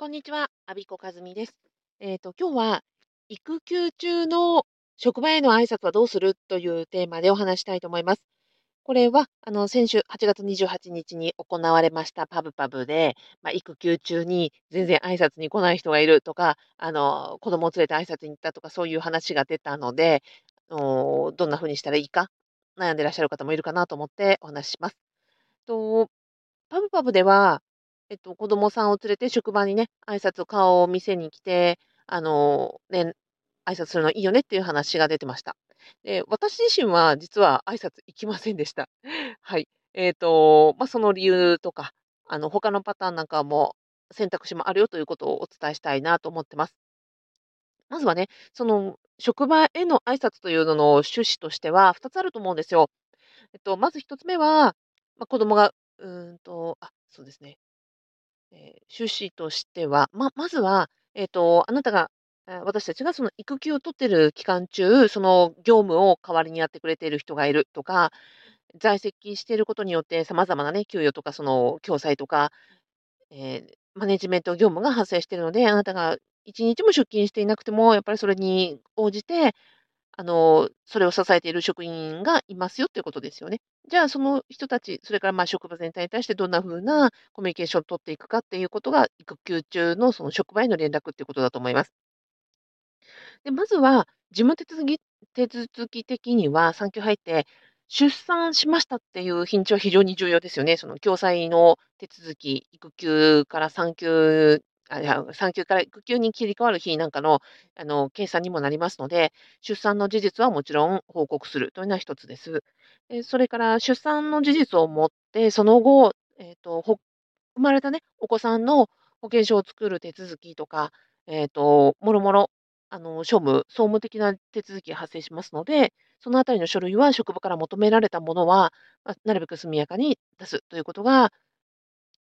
こんにちは、アビコカズミです。えっと、今日は育休中の職場への挨拶はどうするというテーマでお話したいと思います。これは、あの、先週8月28日に行われましたパブパブで、まあ、育休中に全然挨拶に来ない人がいるとか、あの、子供を連れて挨拶に行ったとか、そういう話が出たので、おどんな風にしたらいいか、悩んでらっしゃる方もいるかなと思ってお話しします。と、パブパブでは、えっと、子供さんを連れて職場にね、挨拶を顔を見せに来て、あの、ね、挨拶するのいいよねっていう話が出てました。で、私自身は実は挨拶行きませんでした。はい。えっと、まあ、その理由とか、あの、他のパターンなんかも選択肢もあるよということをお伝えしたいなと思ってます。まずはね、その職場への挨拶というのの趣旨としては2つあると思うんですよ。えっと、まず1つ目は、まあ、子供が、うーんと、あ、そうですね。えー趣旨としては、ままずは、えっと、あなたが、私たちがその育休を取ってる期間中、その業務を代わりにやってくれている人がいるとか、在籍していることによって様々なね、給与とかその共済とか、えーマネジメント業務が発生しているので、あなたが1日も出勤していなくても、やっぱりそれに応じてあの、それを支えている職員がいますよっていうことですよね。じゃあ、その人たち、それからまあ職場全体に対してどんな風なコミュニケーションを取っていくかっていうことが、育休中のその職場への連絡っていうことだと思います。で、まずは、事務手続き手続き的には、産休入って、出産しましたっていう日にちは非常に重要ですよね。その共済の手続き、育休から産休、産休から育休に切り替わる日なんかの、あの、計算にもなりますので、出産の事実はもちろん報告するというのは一つです。え、それから出産の事実をもって、その後、えっと、生まれたね、お子さんの保険証を作る手続きとか、えっと、もろもろ、あの、庶務、総務的な手続きが発生しますので、そのあたりの書類は職場から求められたものは、ま、なるべく速やかに出すということが、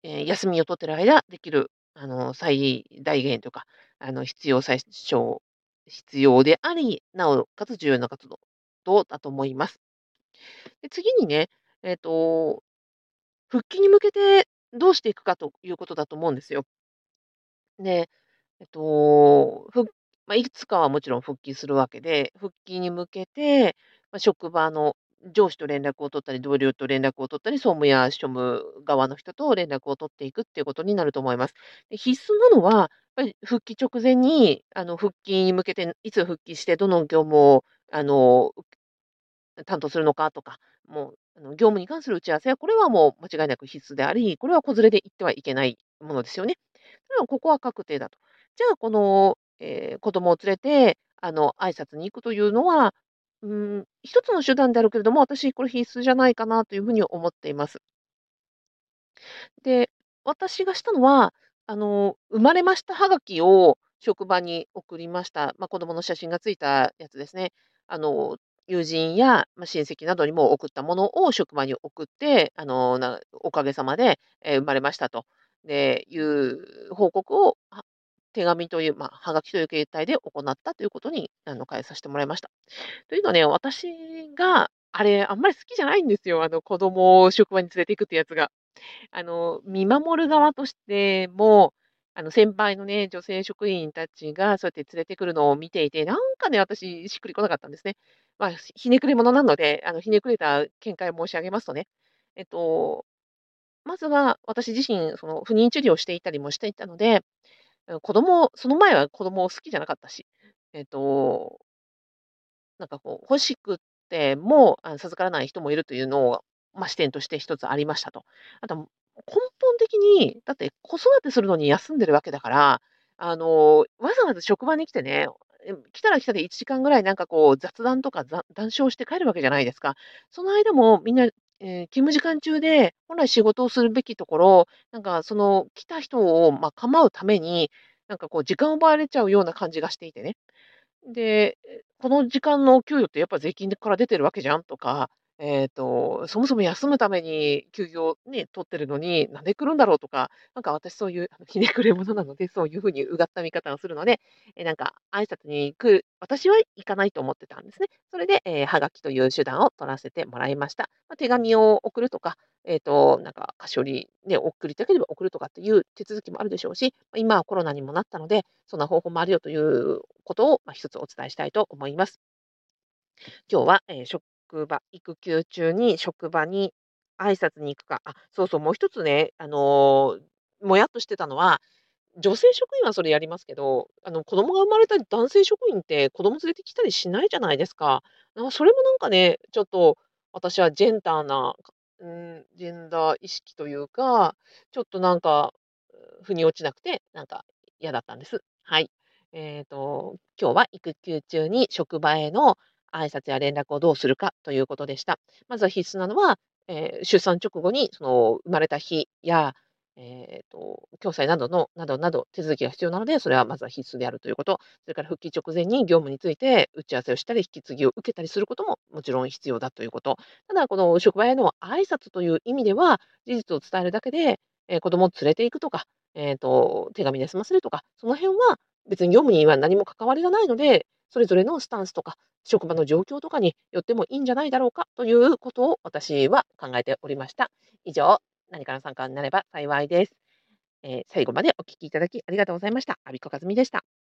ええ、休みを取っている間できる、あの、最大限というか、あの、必要最小必要であり、なおかつ重要な活動だと思います。で、次にね、えっと、復帰に向けてどうしていくかということだと思うんですよ。で、えっと、ふまあ、いつかはもちろん復帰するわけで、復帰に向けて、まあ、職場の上司と連絡を取ったり、同僚と連絡を取ったり、総務や庶務側の人と連絡を取っていくっていうことになると思います。で、必須なのは、やっぱり復帰直前に、あの、復帰に向けていつ復帰してどの業務を、あの、担当するのかとか、もう、あの、業務に関する打ち合わせは、これはもう間違いなく必須であり、これは子連れで行ってはいけないものですよね。ただここは確定だと。じゃあ、この、えー子供を連れて、あの、挨拶に行くというのは、うん、一つの手段であるけれども、私これ必須じゃないかなというふうに思っています。で、私がしたのは、あの、生まれましたはがきを職場に送りました。まあ、子供の写真がついたやつですね。あの、友人や、親戚などにも送ったものを職場に送って、あの、なおかげさまで、え、生まれましたと、で、いう報告を、手紙という、まあ、はがきという形態で行ったということに、あの、変えさせてもらいました。というのはね、私があれ、あんまり好きじゃないんですよ。あの、子供を職場に連れて行くってやつが。あの、見守る側としても、あの、先輩のね、女性職員たちがそうやって連れてくるのを見ていて、なんかね、私しっくりこなかったんですね。まあ、ひねくれ者なので、あの、ひねくれた見解を申し上げますとね、えっと、まずは私自身、その、不妊治療をしていたりもしていたので、子供その前は子供好きじゃなかったし、えっとなんかこう、欲しくても、あの、授からない人もいるというのを、まあ、視点として一つありましたと。あと、根本的に、だって子育てするのに休んでるわけだから、あの、わざわざ職場に来てね、来たら来たで1時間ぐらいなんかこう雑談とか談笑して帰るわけじゃないですか。その間もみんな、ええ、勤務時間中で、本来仕事をするべきところ、なんかその来た人を、まあ、構うために、なんかこう時間を奪われちゃうような感じがしていてね。で、この時間の給与ってやっぱ税金から出てるわけじゃんとか、えっと、そもそも休むために休業ね、取ってるのに、なんで来るんだろうとか、なんか私そういう、あの、ひねくれ者なので、そういう風にうがった見方をするので、え、なんか挨拶に来る私は行かないと思ってたんですね。それで、ええ、はがきという手段を取らせてもらいました。ま、手紙を送るとか、えっと、なんか、菓子折りね、送りたければ送るとかっていう手続きもあるでしょうし、ま、今はコロナにもなったので、そんな方法もあるよということを、ま、一つお伝えしたいと思います。今日は、ええ、職場育休中に職場に挨拶に行くかあ、そうそう、もう一つね、あの、もやっとしてたのは、女性職員はそれやりますけど、あの、子供が生まれた男性職員って子供連れてきたりしないじゃないですか。それもなんかね、ちょっと私はジェンダーな、ん、ジェンダー意識というか、ちょっとなんか、腑に落ちなくて、なんか嫌だったんです。はい。えっと、今日は育休中に職場への挨拶や連絡をどうするかということでした。まずは必須なのは、ええ、出産直後にその生まれた日や、えっと、共済などのなどなど手続きが必要なので、それはまずは必須であるということ。それから復帰直前に業務について打ち合わせをしたり、引き継ぎを受けたりすることももちろん必要だということ。ただ、この職場への挨拶という意味では、事実を伝えるだけで、え、子供を連れて行くとか、えっと、手紙で済ませるとか、その辺は別に業務には何も関わりがないので、それぞれのスタンスとか、職場の状況とかによってもいいんじゃないだろうかということを私は考えておりました。以上、何かの参考になれば幸いです。えー、最後までお聴きいただきありがとうございました。阿比子和美でした。